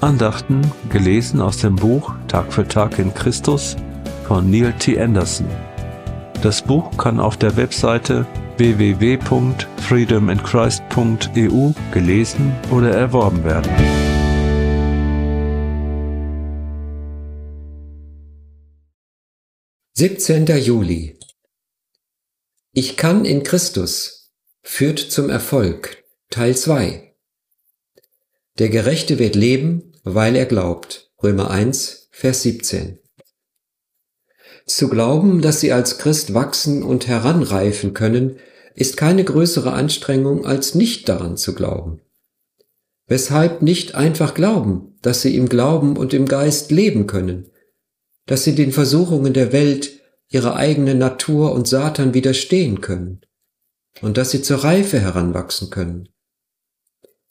Andachten gelesen aus dem Buch Tag für Tag in Christus von Neil T. Anderson. Das Buch kann auf der Webseite www.freedominchrist.eu gelesen oder erworben werden. Siebzehnter Juli Ich kann in Christus führt zum Erfolg Teil 2 Der Gerechte wird leben, weil er glaubt. Römer 1, Vers 17 Zu glauben, dass sie als Christ wachsen und heranreifen können, ist keine größere Anstrengung, als nicht daran zu glauben. Weshalb nicht einfach glauben, dass sie im Glauben und im Geist leben können, dass sie den Versuchungen der Welt, ihrer eigenen Natur und Satan widerstehen können und dass sie zur Reife heranwachsen können.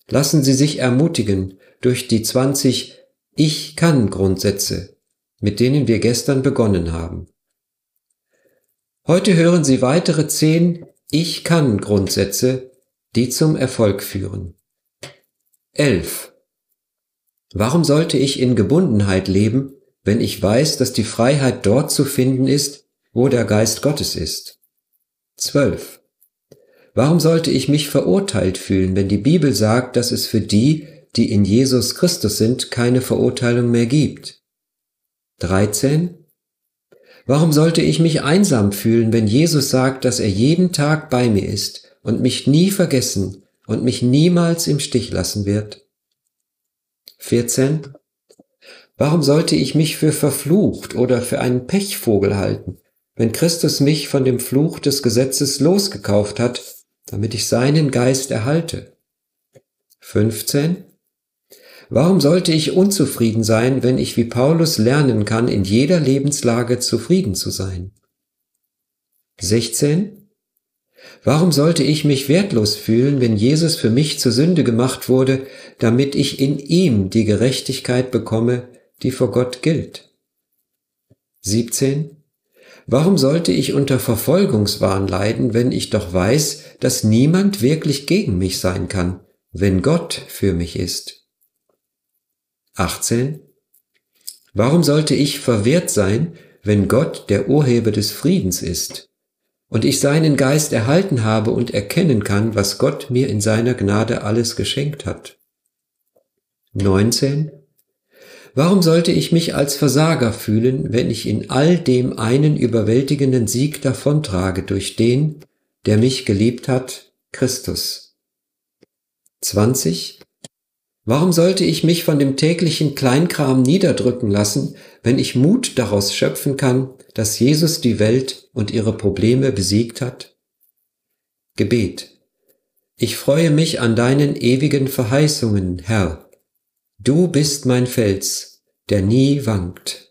Lassen Sie sich ermutigen durch die 20 Ich kann Grundsätze, mit denen wir gestern begonnen haben. Heute hören Sie weitere 10 ich kann Grundsätze, die zum Erfolg führen. 11. Warum sollte ich in Gebundenheit leben, wenn ich weiß, dass die Freiheit dort zu finden ist, wo der Geist Gottes ist? 12. Warum sollte ich mich verurteilt fühlen, wenn die Bibel sagt, dass es für die, die in Jesus Christus sind, keine Verurteilung mehr gibt? 13. Warum sollte ich mich einsam fühlen, wenn Jesus sagt, dass er jeden Tag bei mir ist und mich nie vergessen und mich niemals im Stich lassen wird? 14. Warum sollte ich mich für verflucht oder für einen Pechvogel halten, wenn Christus mich von dem Fluch des Gesetzes losgekauft hat, damit ich seinen Geist erhalte? 15. Warum sollte ich unzufrieden sein, wenn ich wie Paulus lernen kann, in jeder Lebenslage zufrieden zu sein? 16. Warum sollte ich mich wertlos fühlen, wenn Jesus für mich zur Sünde gemacht wurde, damit ich in ihm die Gerechtigkeit bekomme, die vor Gott gilt? 17. Warum sollte ich unter Verfolgungswahn leiden, wenn ich doch weiß, dass niemand wirklich gegen mich sein kann, wenn Gott für mich ist? 18. Warum sollte ich verwehrt sein, wenn Gott der Urheber des Friedens ist und ich seinen Geist erhalten habe und erkennen kann, was Gott mir in seiner Gnade alles geschenkt hat? 19. Warum sollte ich mich als Versager fühlen, wenn ich in all dem einen überwältigenden Sieg davontrage durch den, der mich geliebt hat, Christus? 20. Warum sollte ich mich von dem täglichen Kleinkram niederdrücken lassen, wenn ich Mut daraus schöpfen kann, dass Jesus die Welt und ihre Probleme besiegt hat? Gebet. Ich freue mich an deinen ewigen Verheißungen, Herr. Du bist mein Fels, der nie wankt.